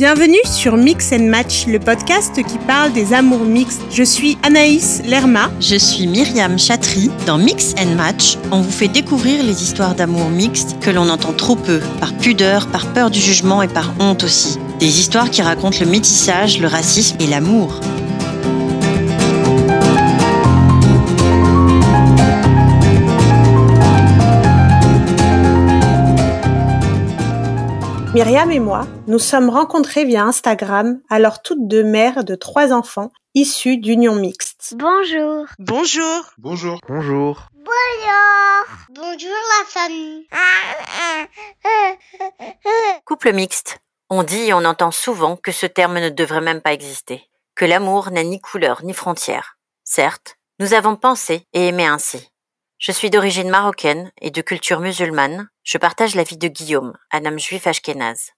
Bienvenue sur Mix and Match, le podcast qui parle des amours mixtes. Je suis Anaïs Lerma. Je suis Myriam Chatry. Dans Mix and Match, on vous fait découvrir les histoires d'amour mixtes que l'on entend trop peu, par pudeur, par peur du jugement et par honte aussi. Des histoires qui racontent le métissage, le racisme et l'amour. Myriam et moi nous sommes rencontrés via Instagram, alors toutes deux mères de trois enfants issus d'unions mixtes. Bonjour. Bonjour. Bonjour. Bonjour. Bonjour. Bonjour la famille. Couple mixte. On dit et on entend souvent que ce terme ne devrait même pas exister, que l'amour n'a ni couleur ni frontière. Certes, nous avons pensé et aimé ainsi. Je suis d'origine marocaine et de culture musulmane. Je partage la vie de Guillaume, un homme juif ashkénaze.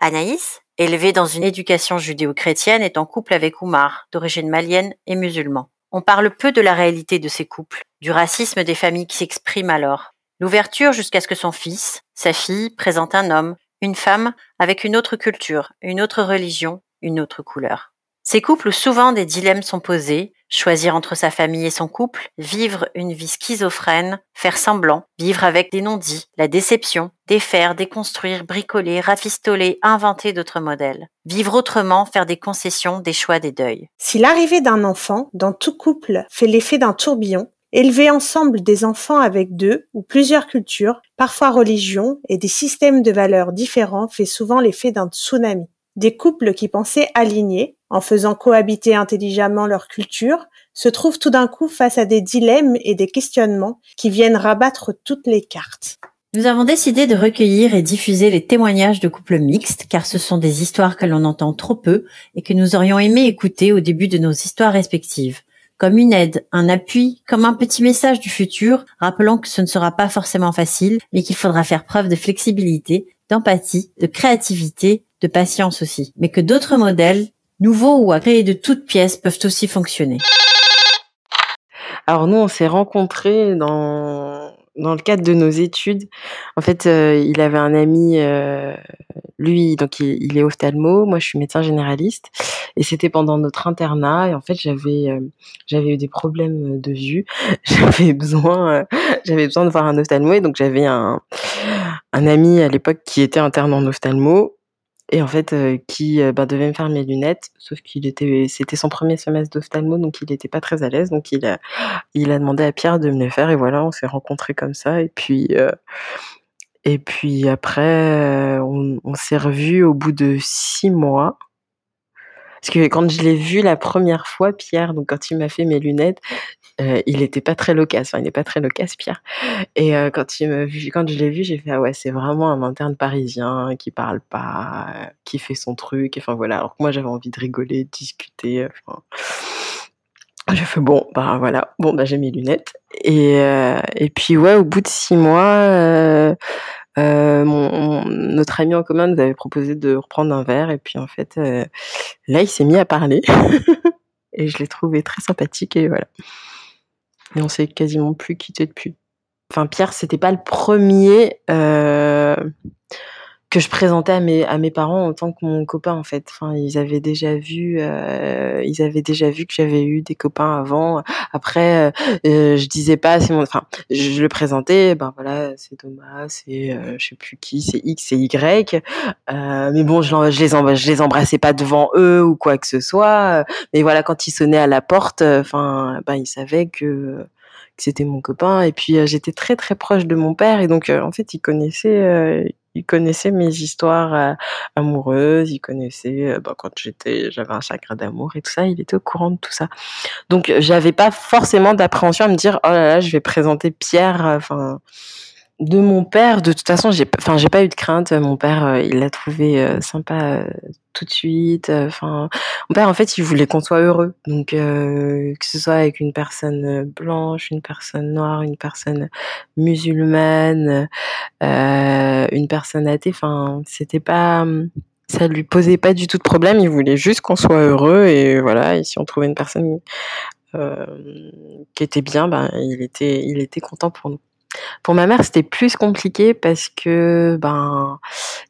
Anaïs, élevée dans une éducation judéo-chrétienne, est en couple avec Oumar, d'origine malienne et musulman. On parle peu de la réalité de ces couples, du racisme des familles qui s'expriment alors. L'ouverture jusqu'à ce que son fils, sa fille, présente un homme, une femme avec une autre culture, une autre religion, une autre couleur. Ces couples où souvent des dilemmes sont posés, choisir entre sa famille et son couple, vivre une vie schizophrène, faire semblant, vivre avec des non-dits, la déception, défaire, déconstruire, bricoler, rafistoler, inventer d'autres modèles. Vivre autrement, faire des concessions, des choix, des deuils. Si l'arrivée d'un enfant dans tout couple fait l'effet d'un tourbillon, élever ensemble des enfants avec deux ou plusieurs cultures, parfois religions et des systèmes de valeurs différents fait souvent l'effet d'un tsunami. Des couples qui pensaient alignés, en faisant cohabiter intelligemment leurs cultures, se trouvent tout d'un coup face à des dilemmes et des questionnements qui viennent rabattre toutes les cartes. Nous avons décidé de recueillir et diffuser les témoignages de couples mixtes car ce sont des histoires que l'on entend trop peu et que nous aurions aimé écouter au début de nos histoires respectives. Comme une aide, un appui, comme un petit message du futur, rappelant que ce ne sera pas forcément facile, mais qu'il faudra faire preuve de flexibilité, d'empathie, de créativité, de patience aussi, mais que d'autres modèles, nouveaux ou à créer de toutes pièces, peuvent aussi fonctionner. Alors nous, on s'est rencontrés dans dans le cadre de nos études. En fait, euh, il avait un ami, euh, lui, donc il, est ophtalmo, moi je suis médecin généraliste, et c'était pendant notre internat. Et en fait, j'avais euh, j'avais eu des problèmes de vue, j'avais besoin j'avais besoin de voir un ophtalmo, et donc j'avais un un ami à l'époque qui était interne en ophtalmo et en fait euh, qui euh, bah, devait me faire mes lunettes sauf qu'il était c'était son premier semestre d'ophtalmo donc il n'était pas très à l'aise donc il a demandé à Pierre de me les faire et voilà on s'est rencontrés comme ça et puis euh, et puis après on s'est revus au bout de six mois parce que quand je l'ai vu la première fois, Pierre, donc quand il m'a fait mes lunettes, euh, il était pas très loquace. Enfin, il n'est pas très loquace, Pierre. Et euh, quand il quand je l'ai vu, j'ai fait ah ouais, c'est vraiment un interne parisien qui parle pas, euh, qui fait son truc. Enfin voilà. Alors que moi, j'avais envie de rigoler, de discuter. Enfin, j'ai fait bon, bah voilà, bon bah j'ai mes lunettes. Et et puis ouais, au bout de six mois. Euh, mon, notre ami en commun nous avait proposé de reprendre un verre et puis en fait là il s'est mis à parler et je l'ai trouvé très sympathique et voilà et on s'est quasiment plus quitté depuis. Enfin, Pierre, c'était pas le premier euh, que je présentais à mes à mes parents en tant que mon copain en fait. Enfin, ils avaient déjà vu, euh, ils avaient déjà vu que j'avais eu des copains avant. Après, euh, je disais pas, c'est mon, enfin, je le présentais, ben voilà, c'est Thomas, c'est je sais plus qui, c'est X, c'est Y. mais bon, je, je les je les embrassais pas devant eux ou quoi que ce soit. Mais voilà, quand ils sonnaient à la porte, enfin, ben ils savaient que c'était mon copain et puis j'étais très très proche de mon père et donc en fait il connaissait il connaissait mes histoires euh, amoureuses, il connaissait euh, bah, quand j'étais, j'avais un chakra d'amour et tout ça, il était au courant de tout ça. Donc j'avais pas forcément d'appréhension à me dire oh là là, je vais présenter Pierre, enfin de mon père, de toute façon, j'ai, enfin, j'ai pas eu de crainte. Mon père, euh, il l'a trouvé euh, sympa euh, tout de suite. Enfin, mon père, en fait, il voulait qu'on soit heureux. Donc, que ce soit avec une personne blanche, une personne noire, une personne musulmane, une personne athée. Enfin, c'était pas, ça lui posait pas du tout de problème. Il voulait juste qu'on soit heureux et voilà. Et si on trouvait une personne qui était bien, ben, il était, il était content pour nous. Pour ma mère, c'était plus compliqué parce que ben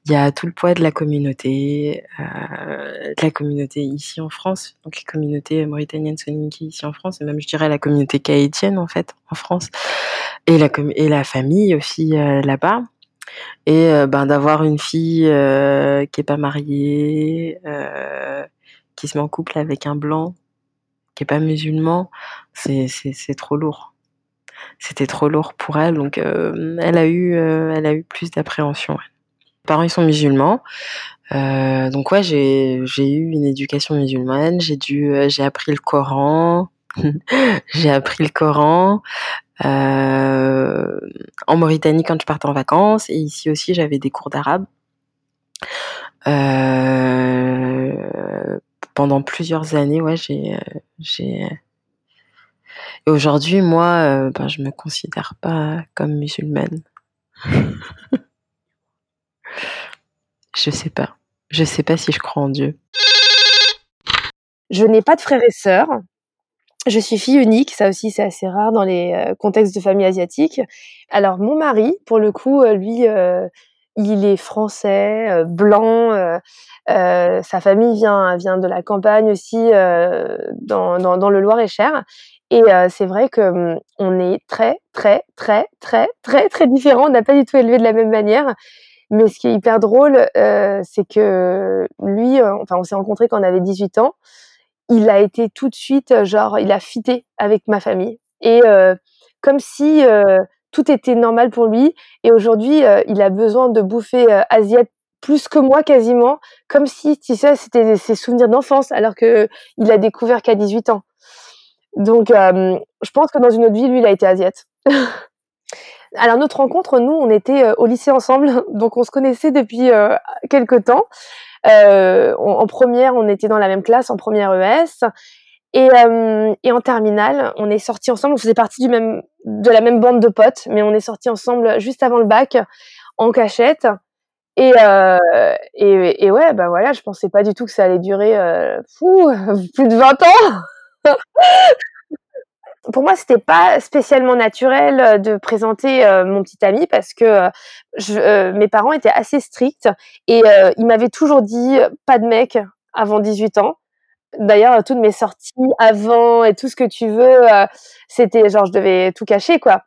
il y a tout le poids de la communauté, euh, de la communauté ici en France, donc les communautés mauritaniennes soninké ici en France, et même je dirais la communauté kaïtienne en fait en France, et la et la famille aussi euh, là-bas. Et euh, ben d'avoir une fille euh, qui est pas mariée, qui se met en couple avec un blanc, qui est pas musulman, c'est c'est trop lourd c'était trop lourd pour elle, donc euh, elle a eu, euh, elle a eu plus d'appréhension. Mes parents ils sont musulmans, euh, donc ouais j'ai eu une éducation musulmane, j'ai appris le Coran, j'ai appris le Coran. en Mauritanie quand je partais en vacances et ici aussi j'avais des cours d'arabe. pendant plusieurs années, ouais, j'ai, et aujourd'hui, moi, euh, ben, je me considère pas comme musulmane. je sais pas. Je sais pas si je crois en Dieu. Je n'ai pas de frères et sœurs. Je suis fille unique, ça aussi c'est assez rare dans les euh, contextes de famille asiatique. Alors mon mari, pour le coup, euh, lui, il est français, blanc. sa famille vient vient de la campagne aussi, dans, dans, dans le Loir-et-Cher. Et c'est vrai que mmh, on est très, très, très, très, très, très différents. On n'a pas du tout élevé de la même manière. Mais ce qui est hyper drôle, c'est que lui, enfin, on s'est rencontrés quand on avait 18 ans. Il a été tout de suite, genre, il a fité avec ma famille. Et comme si tout était normal pour lui. Et aujourd'hui, il a besoin de bouffer asiatique plus que moi quasiment, comme si, tu sais, c'était ses souvenirs d'enfance, alors que il a découvert qu'à 18 ans. Donc, euh, je pense que dans une autre vie, lui, il a été asiate. Alors, notre rencontre, nous, on était euh, au lycée ensemble, donc on se connaissait depuis euh, quelques temps. Euh, en première, on était dans la même classe, en première ES. Et, et en terminale, on est sortis ensemble. On faisait partie du même, de la même bande de potes, mais on est sortis ensemble juste avant le bac, en cachette. Et, et, ouais, bah voilà, je pensais pas du tout que ça allait durer plus de 20 ans. Pour moi, c'était pas spécialement naturel euh, de présenter euh, mon petit ami parce que euh, mes parents étaient assez stricts et ils m'avaient toujours dit pas de mec avant 18 ans. D'ailleurs, toutes mes sorties avant et tout ce que tu veux, c'était genre je devais tout cacher quoi.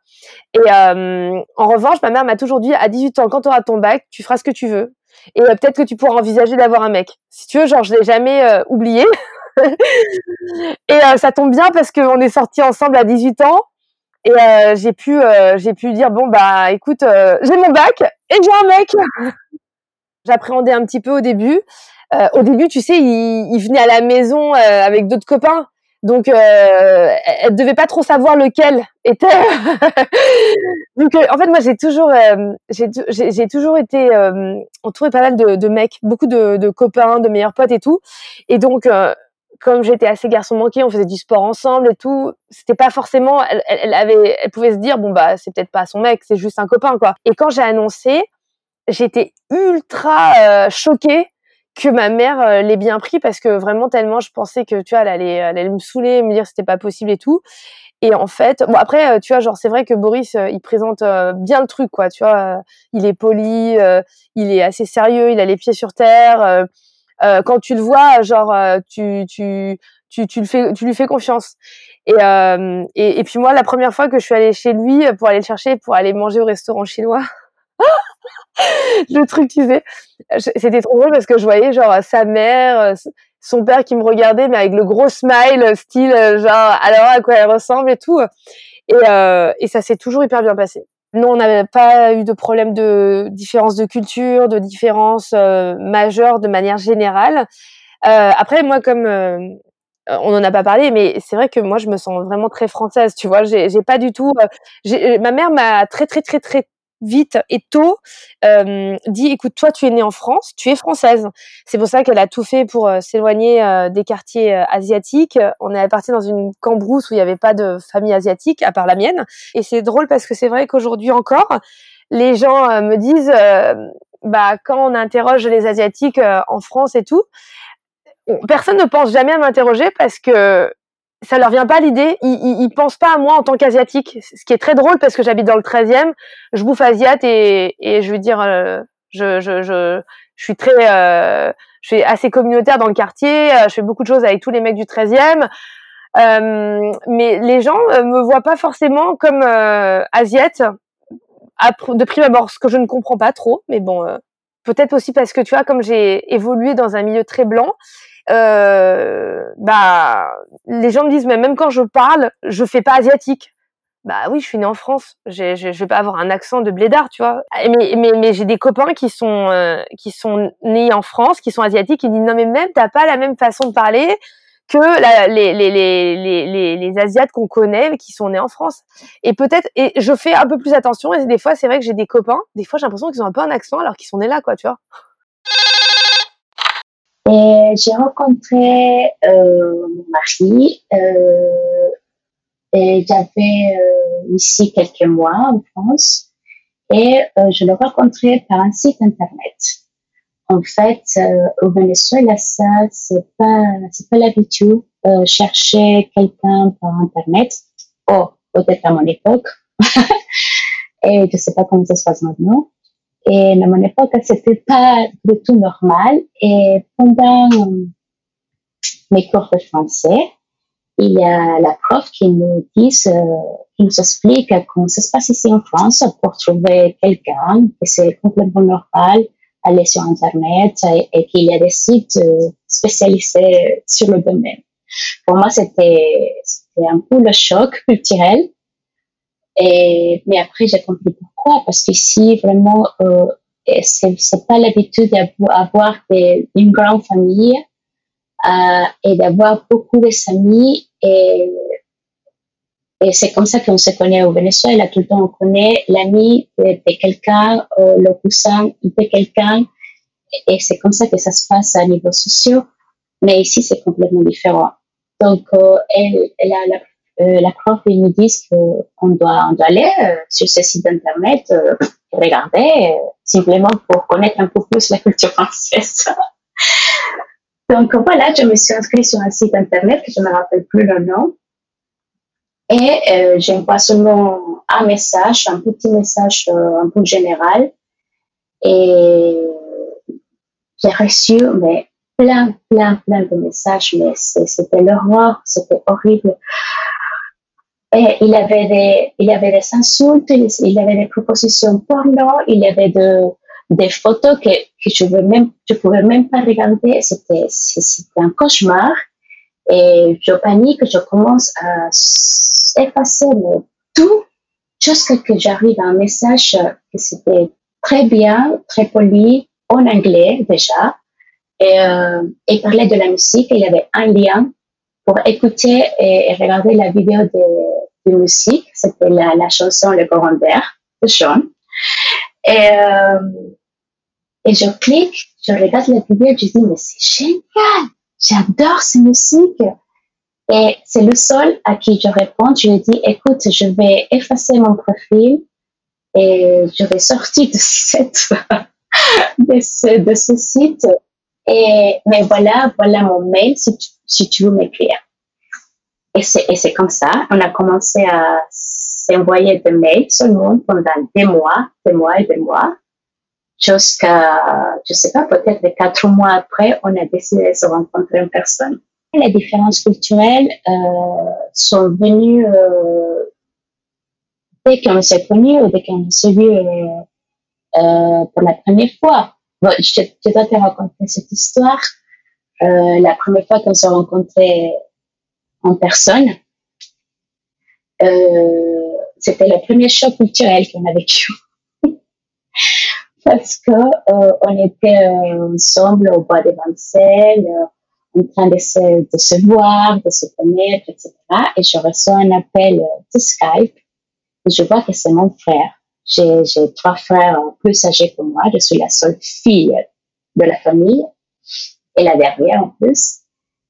Et en revanche, ma mère m'a toujours dit à 18 ans, quand tu auras ton bac, tu feras ce que tu veux et peut-être que tu pourras envisager d'avoir un mec. Si tu veux, genre je l'ai jamais oublié. et euh, ça tombe bien parce qu'on est sortis ensemble à 18 ans. Et euh, j'ai pu, euh, j'ai pu dire bon bah écoute, j'ai mon bac et j'ai un mec. J'appréhendais un petit peu au début. au début, tu sais, il, il venait à la maison avec d'autres copains. Donc, euh, elle devait pas trop savoir lequel était. Donc, en fait, moi, j'ai toujours, j'ai toujours été entourée pas mal de, de mecs, beaucoup de, de, copains, de meilleurs potes et tout. Et donc, comme j'étais assez garçon manqué, on faisait du sport ensemble et tout. C'était pas forcément, elle, elle, avait, elle pouvait se dire bon bah c'est peut-être pas son mec, c'est juste un copain quoi. Et quand j'ai annoncé, j'étais ultra euh, choquée que ma mère euh, l'ait bien pris parce que vraiment tellement je pensais que tu vois elle allait, elle allait me saouler, me dire c'était pas possible et tout. Et en fait, bon après, euh, tu vois, genre c'est vrai que Boris, il présente bien le truc, quoi. Tu vois, il est poli, il est assez sérieux, il a les pieds sur terre. Euh, quand tu le vois, genre euh, tu, tu, tu, tu, le fais, tu lui fais confiance. Et, euh, et, puis moi, la première fois que je suis allée chez lui pour aller le chercher, pour aller manger au restaurant chinois, le truc, tu sais, c'était trop drôle parce que je voyais genre sa mère, son père qui me regardait, mais avec le gros smile, style genre alors à quoi elle ressemble et tout. Et, euh, et ça s'est toujours hyper bien passé. Non, on n'avait pas eu de problème de différence de culture, de différence euh, majeure de manière générale. Euh, après, moi, comme euh, on n'en a pas parlé, mais c'est vrai que moi, je me sens vraiment très française. Tu vois, j'ai pas du tout. ma mère m'a très, très, très, très vite et tôt euh, dit écoute toi tu es née en France tu es française. C'est pour ça qu'elle a tout fait pour euh, s'éloigner euh, des quartiers asiatiques. On est parti dans une cambrousse où il n'y avait pas de famille asiatique à part la mienne. Et c'est drôle parce que c'est vrai qu'aujourd'hui encore les gens me disent bah quand on interroge les asiatiques en France et tout personne ne pense jamais à m'interroger parce que ça leur vient pas l'idée. Ils, ils, ils, pensent pas à moi en tant qu'asiatique, ce qui est très drôle parce que j'habite dans le 13e, je bouffe asiate et, et je veux dire, euh, je, je, je, je, suis très, euh, je suis assez communautaire dans le quartier. Euh, je fais beaucoup de choses avec tous les mecs du 13e. Euh, mais les gens me voient pas forcément comme asiate de prime abord, ce que je ne comprends pas trop. Mais bon, peut-être aussi parce que tu vois, comme j'ai évolué dans un milieu très blanc euh, bah les gens me disent mais même quand je parle, je fais pas asiatique. Bah oui, je suis née en France. Je, vais pas avoir un accent de blédard, tu vois. Mais, mais, j'ai des copains qui sont euh, qui sont nés en France, qui sont asiatiques, qui disent non mais même t'as pas la même façon de parler que les, les, les, les, les asiates qu'on connaît qui sont nés en France. Et peut-être et je fais un peu plus attention. Et des fois, c'est vrai que j'ai des copains. Des fois, j'ai l'impression qu'ils ont un peu un accent alors qu'ils sont nés là, quoi, tu vois. Et j'ai rencontré euh, mon mari euh, et j'avais euh, ici quelques mois en France et euh, je l'ai rencontré par un site internet. En fait, euh, au Venezuela, ça c'est pas c'est pas l'habitude euh, chercher quelqu'un par internet. Oh, peut-être à mon époque. et je sais pas comment ça se passe maintenant. Et à mon époque, c'était pas du tout normal. Et pendant mes cours de français, il y a la prof qui nous dit, euh, qui nous explique comment ça se passe ici en France pour trouver quelqu'un, que c'est complètement normal aller sur Internet et, qu'il y a des sites euh, spécialisés sur le domaine. Pour moi, c'était un peu le choc culturel et, mais après, j'ai compris pourquoi. Parce qu'ici, vraiment, euh, c'est pas l'habitude d'avoir une grande famille euh, et d'avoir beaucoup d'amis. Et, et c'est comme ça qu'on se connaît au Venezuela. Tout le temps, on connaît l'ami de, de quelqu'un, euh, le cousin de quelqu'un. Et c'est comme ça que ça se passe à niveau social. Mais ici, c'est complètement différent. Donc, euh, elle, elle a la euh, la prof ils nous disent qu'on doit, aller euh, sur ce site internet, euh, regarder, simplement pour connaître un peu plus la culture française. Donc voilà, je me suis inscrite sur un site internet que je ne me rappelle plus le nom. Et euh, j'envoie seulement un message, un petit message un peu général. Et j'ai reçu mais, plein, plein, plein de messages, mais c'était l'horreur, c'était horrible. Il avait des, il insultes, il avait des propositions porno, il avait de, des photos que, je ne pouvais même pas regarder. C'était, un cauchemar. Et je panique, je commence à effacer tout jusqu'à que j'arrive à un message que c'était très bien, très poli, en anglais déjà. Et, euh, et parlait de la musique. Il avait un lien pour écouter et, regarder la vidéo de, de musique. C'était la, la, chanson Le Coran d'air de Sean. Et, euh, et je clique, je regarde la vidéo, je dis, mais c'est génial, j'adore cette musique. Et c'est le seul à qui je réponds. Je lui dis, écoute, je vais effacer mon profil et je vais sortir de, cette, de, ce, de ce site. Et, mais voilà, voilà mon mail si tu veux m'écrire. Et c'est comme ça, on a commencé à s'envoyer des mails seulement pendant des mois, des mois et des mois, jusqu'à, je sais pas, peut-être quatre mois après, on a décidé de se rencontrer en personne. Les différences culturelles euh, sont venues euh, dès qu'on s'est connus ou dès qu'on s'est vu euh, pour la première fois. Bon, je, je dois te raconter cette histoire. Euh, la première fois qu'on s'est rencontrés en personne, euh, c'était le premier choc culturel qu'on a vécu. Parce que euh, on était ensemble au bois des Vincennes, en train de se, de se voir, de se connaître, etc. Et je reçois un appel de Skype et je vois que c'est mon frère. J'ai trois frères plus âgés que moi. Je suis la seule fille de la famille et la dernière en plus.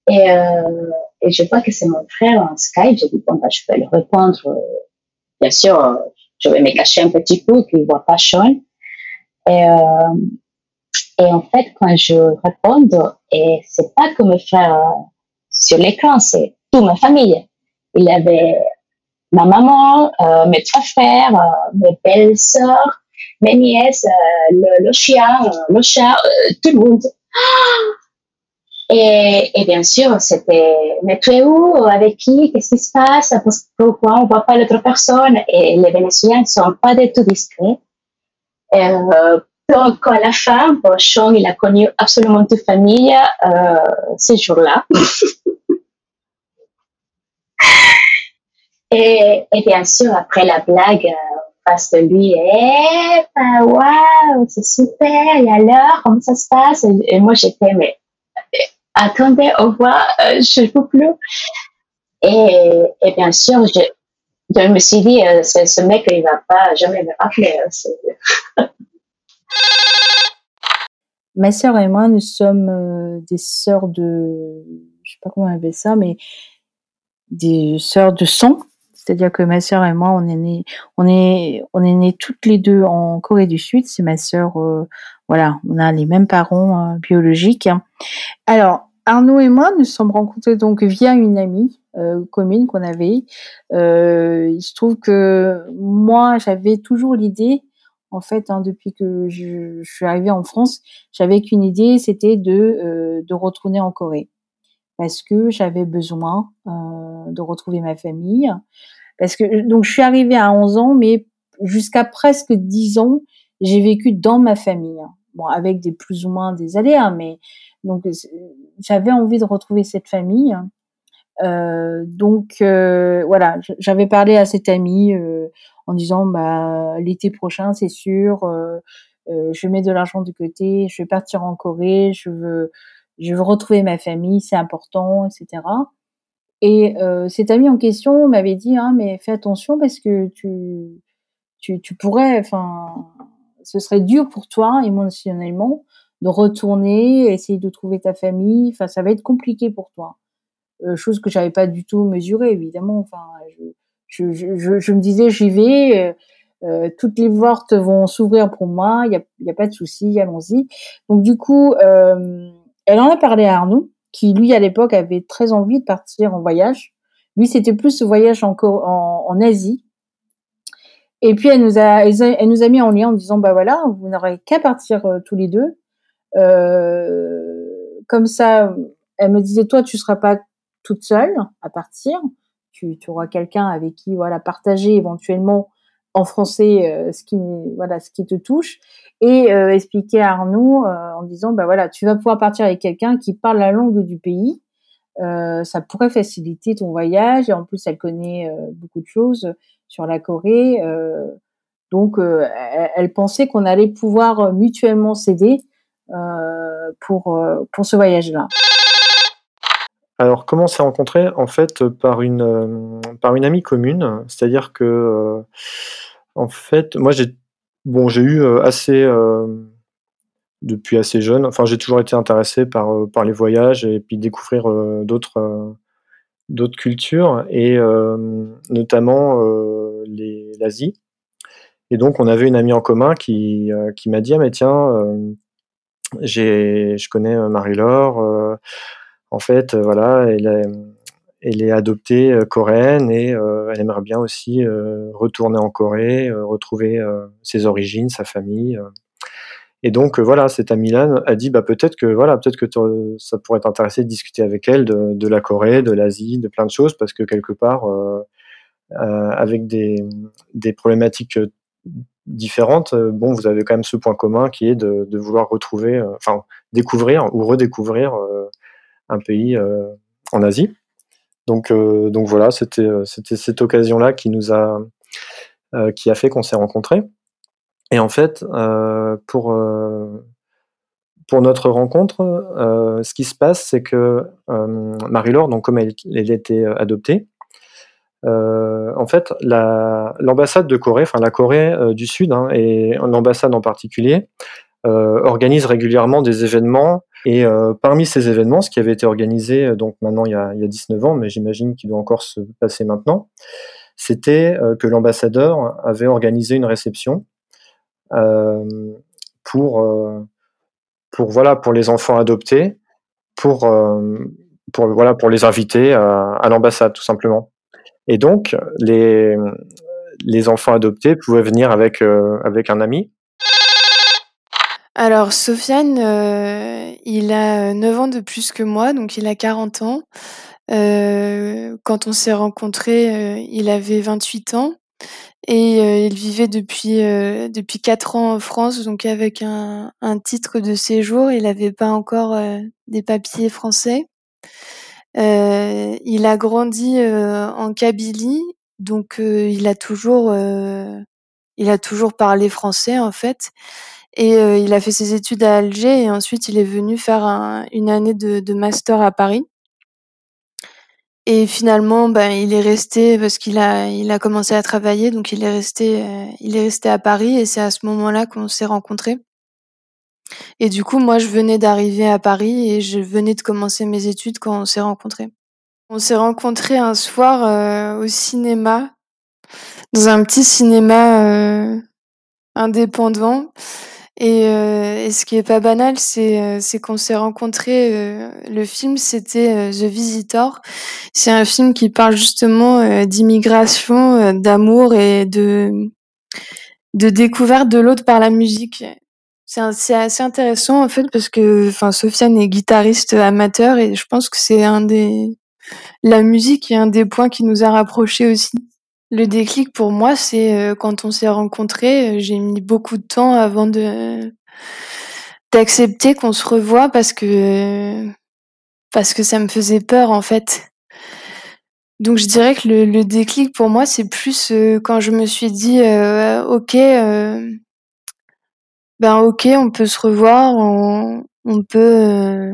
Et, euh, et je vois que c'est mon frère en Skype. Je dis, bon, bah, je vais le répondre. Bien sûr, je vais me cacher un petit peu qu'il ne voit pas Sean. Et, euh, et en fait, quand je réponds, et c'est pas comme mon frère sur l'écran, c'est toute ma famille. Il avait ma maman, euh, mes trois frères, euh, mes belles sœurs, mes nièces, euh, le, le, chien, le chat, tout le monde. Et, et bien sûr, c'était, mais tu es où? Avec qui? Qu'est-ce qui se passe? Pourquoi on voit pas l'autre personne? Et les Vénézuéliens ne sont pas du tout discrets. Euh, donc, à la fin, Sean, il a connu absolument toute famille euh, ces jours-là. et, et, bien sûr, après la blague, face de lui, eh, bah, waouh, c'est super, et alors, comment ça se passe? Et, moi, j'étais, mais attendez, au revoir, euh, je ne peux plus. Et, et, bien sûr, je, je me suis dit, euh, ce, mec, il va pas jamais me rappeler. Hein, Ma sœur et moi, nous sommes euh, des sœurs de, je sais pas comment on appelle ça, mais des sœurs de sang. C'est-à-dire que ma sœur et moi, on est nés, on est, on est nés toutes les deux en Corée du Sud. C'est ma sœur, voilà, on a les mêmes parents biologiques. Alors, Arnaud et moi nous sommes rencontrés donc via une amie euh, commune qu'on avait. Euh, il se trouve que moi, j'avais toujours l'idée, en fait, hein, depuis que je, suis arrivée en France, j'avais qu'une idée, c'était de, euh, de retourner en Corée. Parce que j'avais besoin euh, de retrouver ma famille. Parce que donc je suis arrivée à 11 ans, mais jusqu'à presque 10 ans, j'ai vécu dans ma famille. Bon, avec des plus ou moins des aléas, mais donc j'avais envie de retrouver cette famille. Euh, donc euh, voilà, j'avais parlé à cette amie euh, en disant bah l'été prochain c'est sûr, euh, euh, je mets de l'argent de côté, je vais partir en Corée, je veux je veux retrouver ma famille, c'est important, etc. Et euh, cette amie en question m'avait dit hein, mais fais attention parce que tu tu, tu pourrais, enfin ce serait dur pour toi émotionnellement de retourner, essayer de trouver ta famille. Enfin, ça va être compliqué pour toi. Euh, chose que j'avais pas du tout mesurée, évidemment. Enfin, je, je, je, je me disais, j'y vais. Euh, euh, toutes les portes vont s'ouvrir pour moi. Il y a, y a, pas de souci, allons-y. Donc du coup, euh, elle en a parlé à Arnaud, qui lui à l'époque avait très envie de partir en voyage. Lui, c'était plus ce voyage en, en, en Asie. Et puis elle nous a, elle nous a mis en lien en disant bah voilà, vous n'aurez qu'à partir euh, tous les deux. Euh, comme ça, elle me disait toi, tu seras pas toute seule à partir. Tu, tu auras quelqu'un avec qui voilà partager éventuellement en français euh, ce qui voilà ce qui te touche. Et euh, expliquer à Arnaud en disant bah voilà tu vas pouvoir partir avec quelqu'un qui parle la langue du pays. Ça pourrait faciliter ton voyage. Et en plus elle connaît beaucoup de choses sur la Corée. Donc elle, pensait qu'on allait pouvoir mutuellement s'aider pour pour ce voyage là alors, comment s'est rencontrés En fait, par une, euh, par une amie commune? C'est-à-dire que, euh, en fait, moi, j'ai bon, eu euh, assez, euh, depuis assez jeune, enfin, j'ai toujours été intéressé par, par les voyages et puis découvrir d'autres d'autres cultures et notamment l'Asie. Et donc, on avait une amie en commun qui, qui m'a dit ah mais tiens, je connais Marie-Laure en fait, euh, voilà, elle est, adoptée euh, coréenne et euh, elle aimerait bien aussi retourner en Corée, retrouver ses origines, sa famille. Et donc voilà, cette amie-là a dit bah peut-être que voilà, peut-être que ça pourrait t'intéresser de discuter avec elle de, la Corée, de l'Asie, de plein de choses parce que quelque part euh, euh, avec des problématiques différentes, bon vous avez quand même ce point commun qui est de, vouloir retrouver, enfin découvrir ou redécouvrir un pays euh, en Asie. Donc, euh, donc voilà, c'était euh, cette occasion-là qui nous a qui a fait qu'on s'est rencontrés. Et en fait, pour pour notre rencontre, euh, ce qui se passe, c'est que euh, Marie-Laure, donc comme elle était adoptée, euh, en fait, l'ambassade de Corée, enfin la Corée du Sud, hein, et l'ambassade en particulier, organise régulièrement des événements et euh, parmi ces événements, ce qui avait été organisé, euh, donc maintenant il y a, il y a 19 ans, mais j'imagine qu'il doit encore se passer maintenant, c'était euh, que l'ambassadeur avait organisé une réception euh, pour, pour, voilà, pour les enfants adoptés, pour, pour voilà pour les inviter à l'ambassade tout simplement. Et donc les les enfants adoptés pouvaient venir avec avec un ami. Alors Sofiane, il a 9 ans de plus que moi, donc il a 40 ans. quand on s'est rencontrés, il avait 28 ans et il vivait depuis, depuis 4 ans en France, donc avec un un titre de séjour. Il n'avait pas encore, des papiers français. Il a grandi, en Kabylie, donc il a toujours, il a toujours parlé français, en fait et il a fait ses études à Alger et ensuite il est venu faire une année de de master à Paris. Et finalement, ben, il est resté parce qu'il a il a commencé à travailler, donc il est resté, il est resté à Paris et c'est à ce moment-là qu'on s'est rencontrés. Et du coup, moi, je venais d'arriver à Paris et je venais de commencer mes études quand on s'est rencontrés. On s'est rencontrés un soir, au cinéma, dans un petit cinéma, indépendant et, et ce qui est pas banal, c'est, c'est qu'on s'est rencontrés, le film, c'était, The Visitor. C'est un film qui parle justement, d'immigration, d'amour et de de découverte de l'autre par la musique. C'est assez intéressant, en fait, parce que enfin, Sofiane est guitariste amateur et je pense que c'est un des la musique est un des points qui nous a rapprochés aussi. Le déclic pour moi, c'est, quand on s'est rencontrés, j'ai mis beaucoup de temps avant de d'accepter qu'on se revoie parce que parce que ça me faisait peur, en fait. Donc je dirais que le le déclic pour moi, c'est plus, quand je me suis dit, «OK, ben, OK, on peut se revoir, on peut,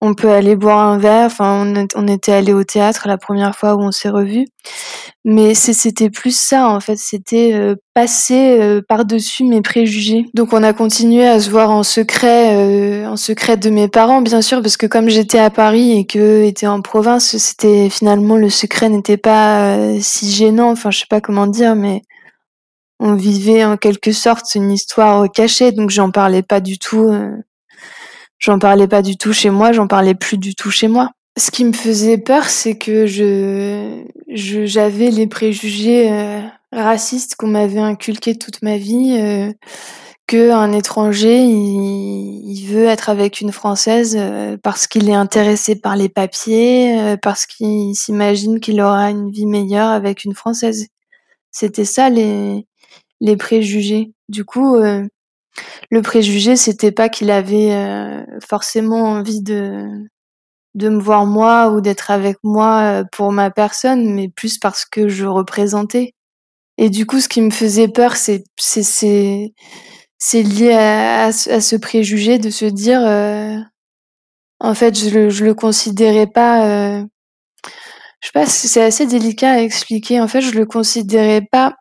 on peut aller boire un verre». Enfin, on était allés au théâtre la première fois où on s'est revus. Mais c'était plus ça, en fait, c'était, passer, par-dessus mes préjugés. Donc on a continué à se voir en secret, en secret de mes parents, bien sûr, parce que comme j'étais à Paris et qu'eux étaient en province, c'était finalement le secret n'était pas, si gênant, enfin, je sais pas comment dire, mais on vivait en quelque sorte une histoire, cachée, donc j'en parlais pas du tout, j'en parlais pas du tout chez moi, j'en parlais plus du tout chez moi. Ce qui me faisait peur, c'est que je j'avais les préjugés, racistes qu'on m'avait inculqués toute ma vie, euh, qu'un étranger, il il veut être avec une Française, parce qu'il est intéressé par les papiers, parce qu'il s'imagine qu'il aura une vie meilleure avec une Française. C'était ça les les préjugés. Du coup, le préjugé, c'était pas qu'il avait, forcément envie de de me voir moi ou d'être avec moi pour ma personne, mais plus parce que je représentais. Et du coup, ce qui me faisait peur, c'est c'est lié à, à, ce préjugé de se dire, en fait, je le je le considérais pas. je sais pas, c'est assez délicat à expliquer. En fait, je le considérais pas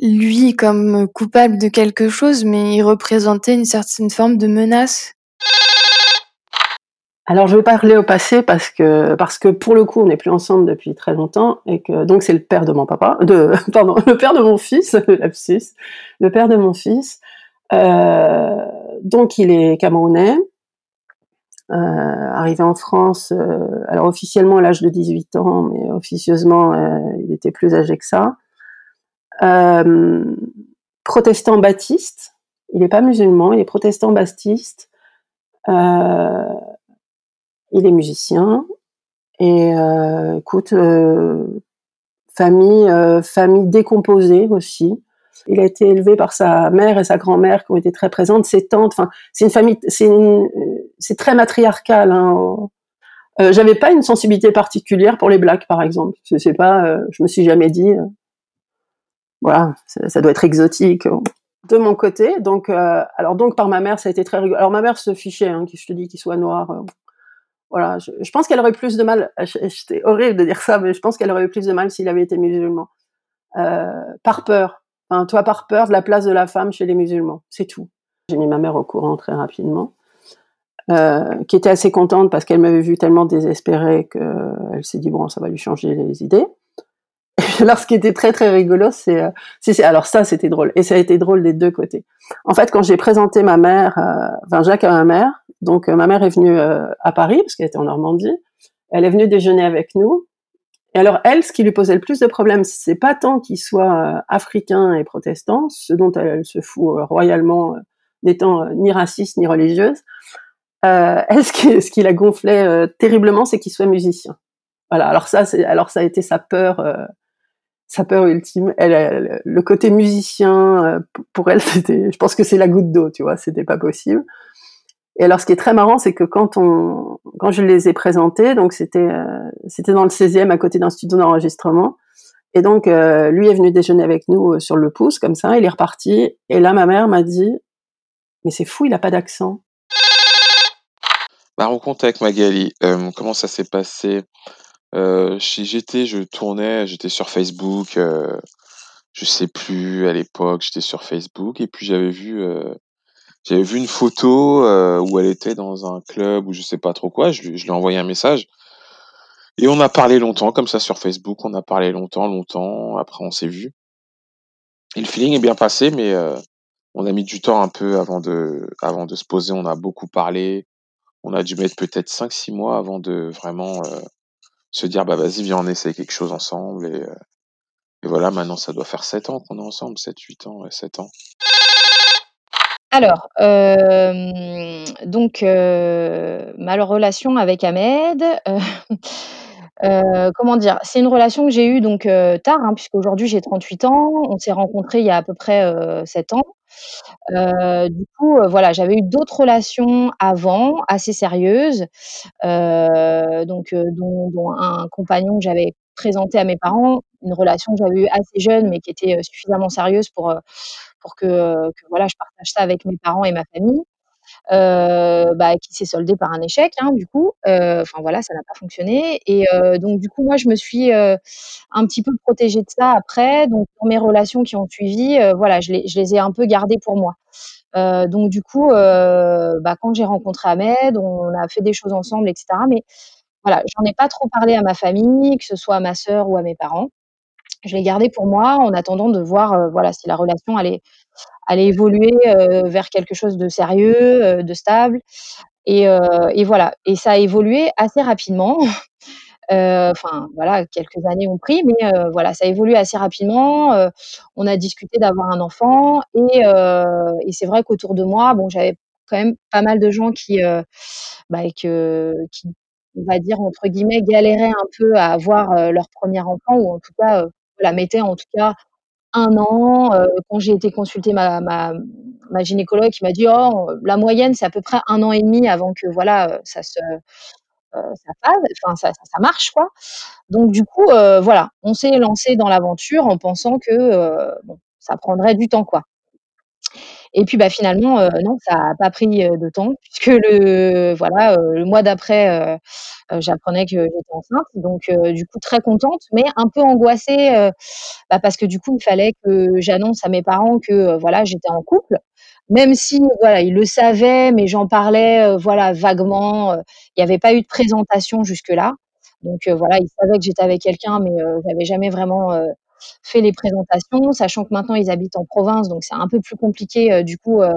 lui comme coupable de quelque chose, mais il représentait une certaine forme de menace. Alors je vais parler au passé parce que parce que pour le coup on n'est plus ensemble depuis très longtemps et que donc c'est le père de mon papa, de pardon le père de mon fils, lapsus, le père de mon fils. Euh, donc il est camerounais, euh, arrivé en France, euh, alors officiellement à l'âge de 18 ans, mais officieusement il était plus âgé que ça. Euh, protestant baptiste, il n'est pas musulman, il est protestant baptiste. Euh, il est musicien et euh, écoute, famille, famille décomposée aussi. Il a été élevé par sa mère et sa grand-mère qui ont été très présentes, ses tantes. Enfin, c'est une famille, c'est c'est très matriarcal. Hein. J'avais pas une sensibilité particulière pour les blacks, par exemple. Sais pas, euh, je me suis jamais dit, voilà, ça, doit être exotique. De mon côté, donc, alors donc par ma mère, ça a été très rigolo. Alors ma mère se fichait, hein, je te dis, qu'il soit noir voilà, je, pense qu'elle aurait plus de mal. C'était horrible de dire ça, mais je pense qu'elle aurait eu plus de mal s'il avait été musulman. Euh, par peur. Toi, par peur de la place de la femme chez les musulmans. C'est tout. J'ai mis ma mère au courant très rapidement, euh, qui était assez contente parce qu'elle m'avait vu tellement désespérée qu'elle s'est dit bon, ça va lui changer les idées. alors, ce qui était très très rigolo, c'est, euh, c'est, alors ça, c'était drôle, et ça a été drôle des deux côtés. En fait, quand j'ai présenté ma mère, euh, enfin Jacques à ma mère, Donc ma mère est venue à Paris parce qu'elle était en Normandie. Elle est venue déjeuner avec nous. Et alors elle, ce qui lui posait le plus de problèmes, c'est pas tant qu'il soit africain et protestant, ce dont elle, se fout royalement, n'étant ni raciste ni religieuse. Euh, ce qui, ce qui la gonflait terriblement, c'est qu'il soit musicien. Voilà. Alors ça, c'est alors ça a été sa peur sa peur ultime. Elle, le côté musicien, euh, pour elle, c'était, je pense que c'est la goutte d'eau, tu vois, c'était pas possible. Et alors, ce qui est très marrant, c'est que quand on, quand je les ai présentés, donc c'était, euh, c'était dans le 16e, à côté d'un studio d'enregistrement. Et donc, euh, lui est venu déjeuner avec nous sur le pouce, comme ça, il est reparti. Et là, ma mère m'a dit, mais c'est fou, il a pas d'accent. Ma rencontre avec Magali, comment ça s'est passé? Euh, j'étais je tournais, j'étais sur Facebook, euh, je sais plus à l'époque, j'étais sur Facebook et puis j'avais vu, euh, j'avais vu une photo, où elle était dans un club ou je sais pas trop quoi, je lui je lui ai envoyé un message et on a parlé longtemps comme ça sur Facebook, on a parlé longtemps, longtemps, après on s'est vu et le feeling est bien passé mais on a mis du temps un peu avant de avant de se poser, on a beaucoup parlé. On a dû mettre peut-être 5-6 mois avant de vraiment, se dire bah vas-y viens on essaie quelque chose ensemble et, euh, et voilà maintenant ça doit faire 7 ans qu'on est ensemble 7 8 ans ouais, 7 ans. Alors euh, donc euh, ma relation avec Ahmed euh, comment dire c'est une relation que j'ai eue donc tard hein, puisqu'aujourd'hui j'ai 38 ans. On s'est rencontrés il y a à peu près 7 ans. Euh, du coup, euh, voilà, j'avais eu d'autres relations avant, assez sérieuses, euh, donc euh, dont dont un compagnon que j'avais présenté à mes parents, une relation que j'avais eue assez jeune, mais qui était, suffisamment sérieuse pour, pour que, que voilà, je partage ça avec mes parents et ma famille. Bah, qui s'est soldée par un échec, hein, du coup. Enfin voilà, ça n'a pas fonctionné et donc du coup, moi, je me suis, un petit peu protégée de ça après. Donc pour mes relations qui ont suivi, voilà, je les ai un peu gardées pour moi. Donc du coup, bah, quand j'ai rencontré Ahmed, on a fait des choses ensemble et cetera, mais voilà, j'en ai pas trop parlé à ma famille, que ce soit à ma sœur ou à mes parents. Je l'ai gardé pour moi en attendant de voir, voilà, si la relation allait allait évoluer, vers quelque chose de sérieux, de stable. Et heu et voilà. Et ça a évolué assez rapidement. Enfin voilà, quelques années ont pris, mais voilà, ça a évolué assez rapidement, on a discuté d'avoir un enfant. Et c'est vrai qu'autour de moi, bon, j'avais quand même pas mal de gens qui, bah, que qui, on va dire, entre guillemets, «galéraient» un peu à avoir, leur premier enfant ou en tout cas, voilà, mettaient en tout cas 1 an, heu, quand j'ai été consulter ma gynécologue qui m'a dit: «Oh, la moyenne, c'est à peu près 1 an et demi avant que voilà, heu, ça se, heu, ça enfin ça marche quoi». Donc du coup, voilà, on s'est lancés dans l'aventure en pensant que, bon, ça prendrait du temps quoi. Et puis, bah, finalement, heu, non, ça a pas pris, heu, de temps puisque le voilà, heu, le mois d'après, j'apprenais que j'étais enceinte donc du coup très contente mais un peu angoissée, bah, parce que du coup, il fallait que j'annonce à mes parents que, voilà, j'étais en couple. Même si, voilà, ils le savaient, mais j'en parlais, voilà, vaguement, il y avait pas eu de présentation jusque-là. Donc voilà, ils savaient que j'étais avec quelqu'un mais heu, j'avais jamais vraiment, fait les présentations, sachant que maintenant ils habitent en province, donc c'est un peu plus compliqué, heu, du coup, heu,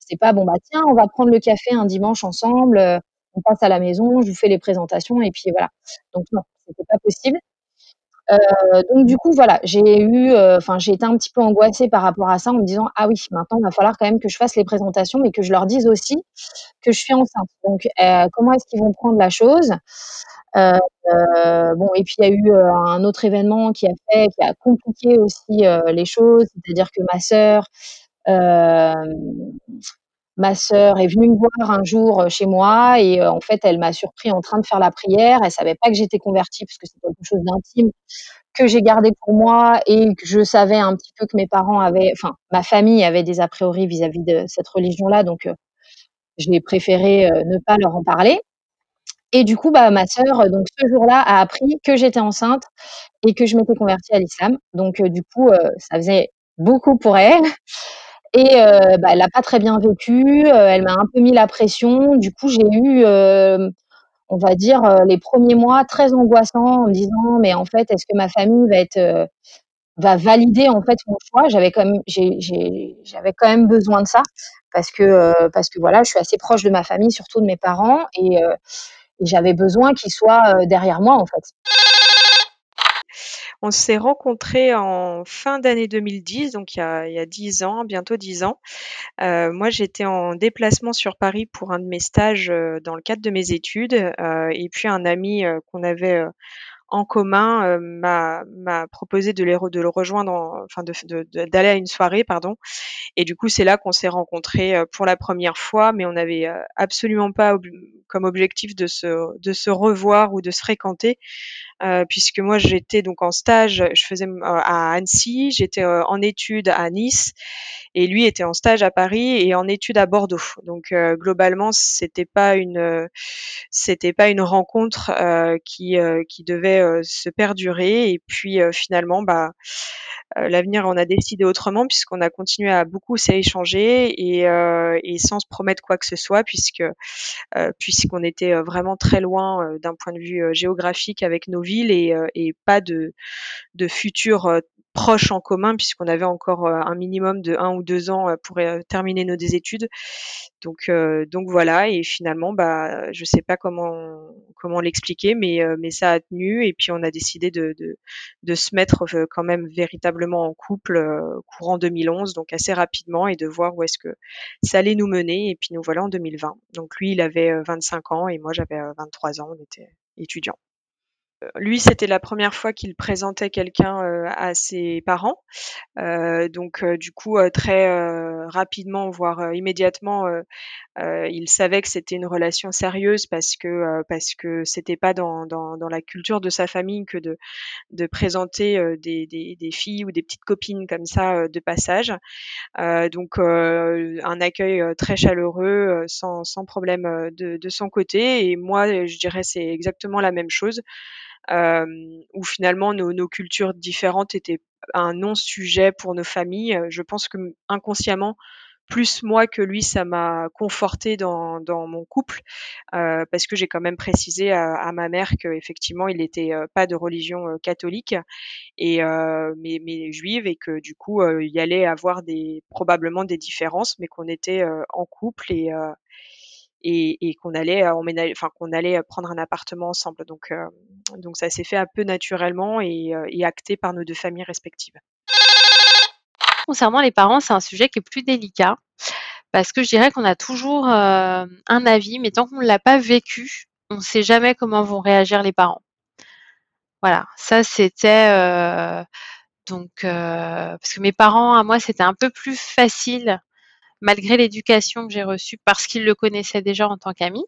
c'est pas: «Bon, bah, tiens, on va prendre le café un dimanche ensemble, heu, on passe à la maison, je vous fais les présentations et puis voilà». Donc non, c'était pas possible. Heu, donc du coup, voilà, j'ai eu, heu, enfin, j'ai été un petit peu angoissée par rapport à ça en me disant: «Ah oui, maintenant, il va falloir quand même que je fasse les présentations mais que je leur dise aussi que je suis enceinte». Donc heu, comment est-ce qu'ils vont prendre la chose? Bon et puis il y a eu, un autre événement qui a fait qui a compliqué aussi, les choses, c'est-à-dire que ma sœur, ma sœur est venue me voir un jour, heu, chez moi et heu, en fait, elle m'a surpris en train de faire la prière. Elle savait pas que j'étais convertie parce que c'est quelque chose d'intime que j'ai gardé pour moi et que je savais un petit peu que mes parents avaient enfin, ma famille avait des a priori vis-à-vis de cette religion-là donc heu, j'ai préféré, ne pas leur en parler et du coup, bah, ma sœur, donc ce jour-là, a appris que j'étais enceinte et que je m'étais convertie à l'islam. Donc du coup, ça faisait beaucoup pour elle et heu, bah, elle l'a pas très bien vécu, heu, elle m'a un peu mis la pression. Du coup, j'ai eu, hem, on va dire, les 1ers mois très angoissants en me disant: «Mais en fait, est-ce que ma famille va être, va valider en fait mon choix? J'avais quand même quand même besoin de ça parce que, parce que voilà, je suis assez proche de ma famille, surtout de mes parents et j'avais besoin qu'il soit, heu, derrière moi, en fait. On s'est rencontrés en fin d'année 2010, donc il y a il y a 10 ans, bientôt 10 ans. Heu, moi, j'étais en déplacement sur Paris pour un de mes stages, heu, dans le cadre de mes études, heu, et puis un ami, qu'on avait, en commun, m'a proposé de le rejoindre en enfin d'aller à une soirée, pardon, et du coup, c'est là qu'on s'est rencontrés, pour la première fois, mais on n'avait, absolument pas comme objectif de se revoir ou de se fréquenter, puisque moi, j'étais donc en stage, je faisais m à Annecy, j'étais, heu, en études à Nice et lui était en stage à Paris et en études à Bordeaux. Donc globalement, c'était pas une, c'était pas une rencontre, qui, qui devait, se perdurer et puis, finalement, bah, l'avenir en a décidé autrement puisqu'on a continué à beaucoup s'échanger et et sans se promettre quoi que ce soit puisque, puisqu'on était, vraiment très loin, d'un point de vue, géographique avec nos villes et pas de de futur, heu, proche en commun puisqu'on avait encore, heu, un minimum de 1 ou 2 ans, pour, terminer nos des études. Donc voilà et finalement, bah, je sais pas comment l'expliquer mais ça a tenu et puis on a décidé de se mettre quand même véritablement en couple, courant 2011, donc assez rapidement et de voir où est-ce que ça allait nous mener et puis nous voilà en 2020. Donc lui, il avait, heu, 25 ans et moi j'avais, heu, 23 ans, on était étudiants. Heu, lui, c'était la première fois qu'il présentait quelqu'un, heu, à ses parents, heu, donc du coup, très, rapidement, voire, immédiatement, il savait que c'était une relation sérieuse parce que, parce que c'était pas dans dans la culture de sa famille que de de présenter, des des des filles ou des petites copines comme ça, de passage. Donc un accueil, très chaleureux, sans sans problème, de de son côté et moi, je dirais c'est exactement la même chose. Où finalement nos nos cultures différentes étaient un non-sujet pour nos familles. Je pense que, inconsciemment, plus moi que lui, ça m'a confortée dans dans mon couple, heu, parce que j'ai quand même précisé à à ma mère qu'effectivement il était, heu, pas de religion, catholique et mais mais juive et que du coup, il y allait avoir des probablement des différences, mais qu'on était, en couple et et qu'on allait, allait, heu, prendre un appartement ensemble. Donc hem, donc ça s'est fait un peu naturellement et acté par nos 2 familles respectives. Concernant les parents, c'est un sujet qui est plus délicat parce que je dirais qu'on a toujours, un avis, mais tant qu'on l'a pas vécu, on sait jamais comment vont réagir les parents. Voilà, ça c'était, donc parce que mes parents à moi, c'était un peu plus facile malgré l'éducation que j'ai reçue parce qu'ils le connaissaient déjà en tant qu'amis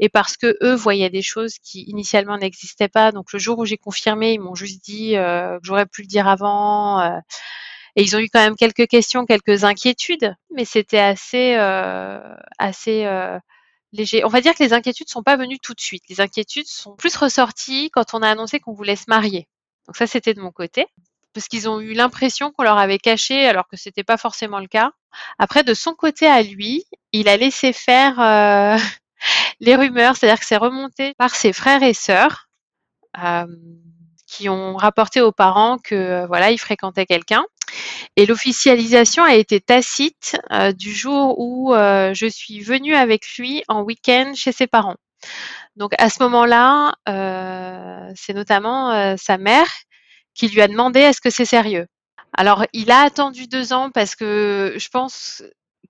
et parce qu'eux voyaient des choses qui initialement n'existaient pas. Donc le jour où j'ai confirmé, ils m'ont juste dit, heu, que j'aurais pu le dire avant, heu, et ils ont eu quand même quelques questions, quelques inquiétudes, mais c'était assez, heu, assez, léger. On va dire que les inquiétudes sont pas venues tout de suite. Les inquiétudes sont plus ressorties quand on a annoncé qu'on voulait se marier. Donc ça, c'était de mon côté, parce qu'ils ont eu l'impression qu'on leur avait caché alors que c'était pas forcément le cas. Après de son côté à lui, il a laissé faire, heu, les rumeurs, c'est-à-dire que c'est remonté par ses frères et sœurs, hem, qui ont rapporté aux parents que, voilà, il fréquentait quelqu'un et l'officialisation a été tacite, heu, du jour où, heu, je suis venue avec lui en week-end chez ses parents. Donc à ce moment-là, c'est notamment, sa mère qui lui a demandé: «Est-ce que c'est sérieux?» alors il a attendu 2 ans parce que je pense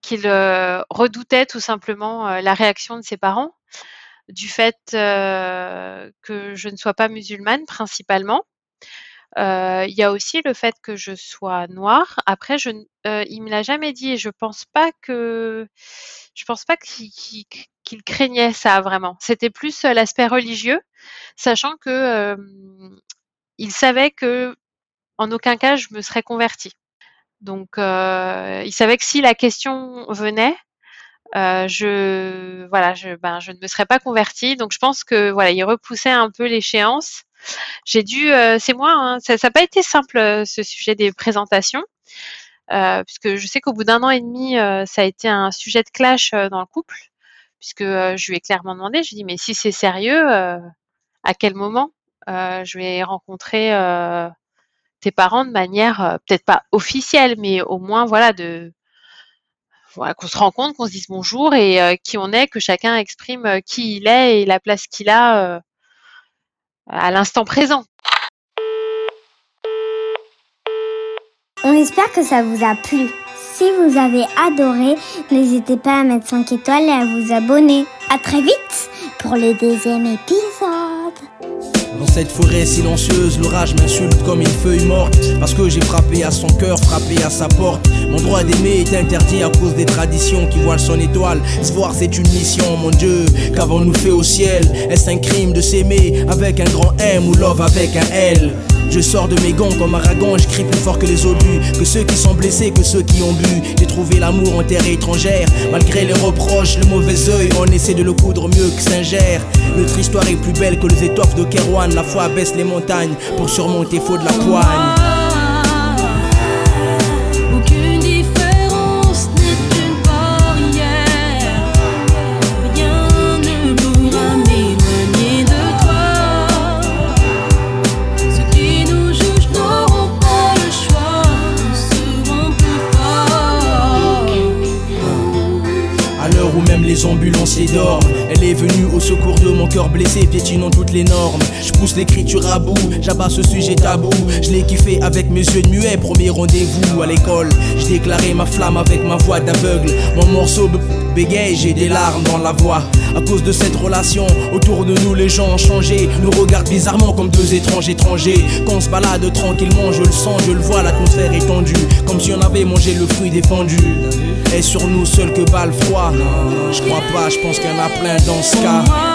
qu'il, heu, redoutait tout simplement, heu, la réaction de ses parents, du fait, heu, que je ne sois pas musulmane principalement. Il y a aussi le fait que je sois noire. Après je il me l'a jamais dit et je pense pas que je pense pas qu'il craignait ça vraiment. C'était plus, l'aspect religieux, sachant que, il savait qu'en aucun cas je me serais convertie. Donc heu, il savait que si la question venait, heu, je voilà, je ben, je ne me serais pas convertie. Donc je pense que voilà, il repoussait un peu l'échéance. J'ai dû, heu c'est moi, hein, ça ça a pas été simple, ce sujet des présentations, puisque je sais qu'au bout d'1 an et demi, ça a été un sujet de clash, dans le couple, puisque, je lui ai clairement demandé, je lui ai dit: «Mais si c'est sérieux, à quel moment, je vais rencontrer, heu, tes parents de manière peut-être pas officielle, mais au moins voilà de voilà, qu'on se rencontre, qu'on se dise bonjour et qui on est, que chacun exprime qui il est et la place qu'il a à l'instant présent. On espère que ça vous a plu. Si vous avez adoré, n'hésitez pas à mettre 5 étoiles et à vous abonner. À très vite pour le deuxième épisode. Dans cette forêt silencieuse, l'orage m'insulte comme une feuille morte. Parce que j'ai frappé à son cœur, frappé à sa porte. Mon droit d'aimer est interdit à cause des traditions qui voilent son étoile. Se voir, c'est une mission, mon Dieu. Qu'avons-nous fait au ciel? Est-ce un crime de s'aimer avec un grand M ou love avec un L? Je sors de mes gonds comme Aragon, je crie plus fort que les obus, que ceux qui sont blessés, que ceux qui ont bu. J'ai trouvé l'amour en terre étrangère, malgré les reproches, le mauvais oeil, on essaie de le coudre mieux que Saint-Ger. Notre histoire est plus belle que les étoffes de Kerouan, la foi baisse les montagnes pour surmonter faux de la poigne. Les ambulanciers dorment. Elle est venue au secours de mon cœur blessé, piétinant toutes les normes. Je pousse l'écriture à bout, j'abats ce sujet tabou. Je l'ai kiffé avec mes yeux de muet, premier rendez-vous à l'école. J'ai déclaré ma flamme avec ma voix d'aveugle. Mon morceau bégaye, j'ai des larmes dans la voix. À cause de cette relation, autour de nous les gens ont changé. Nous regardent bizarrement comme deux étranges étrangers. Quand on se balade tranquillement, je le sens, je le vois, l'atmosphère est tendue. Comme si on avait mangé le fruit défendu. Et sur nous seul que balle froid. Je crois pas, je pense qu'il y en a plein dans ce cas.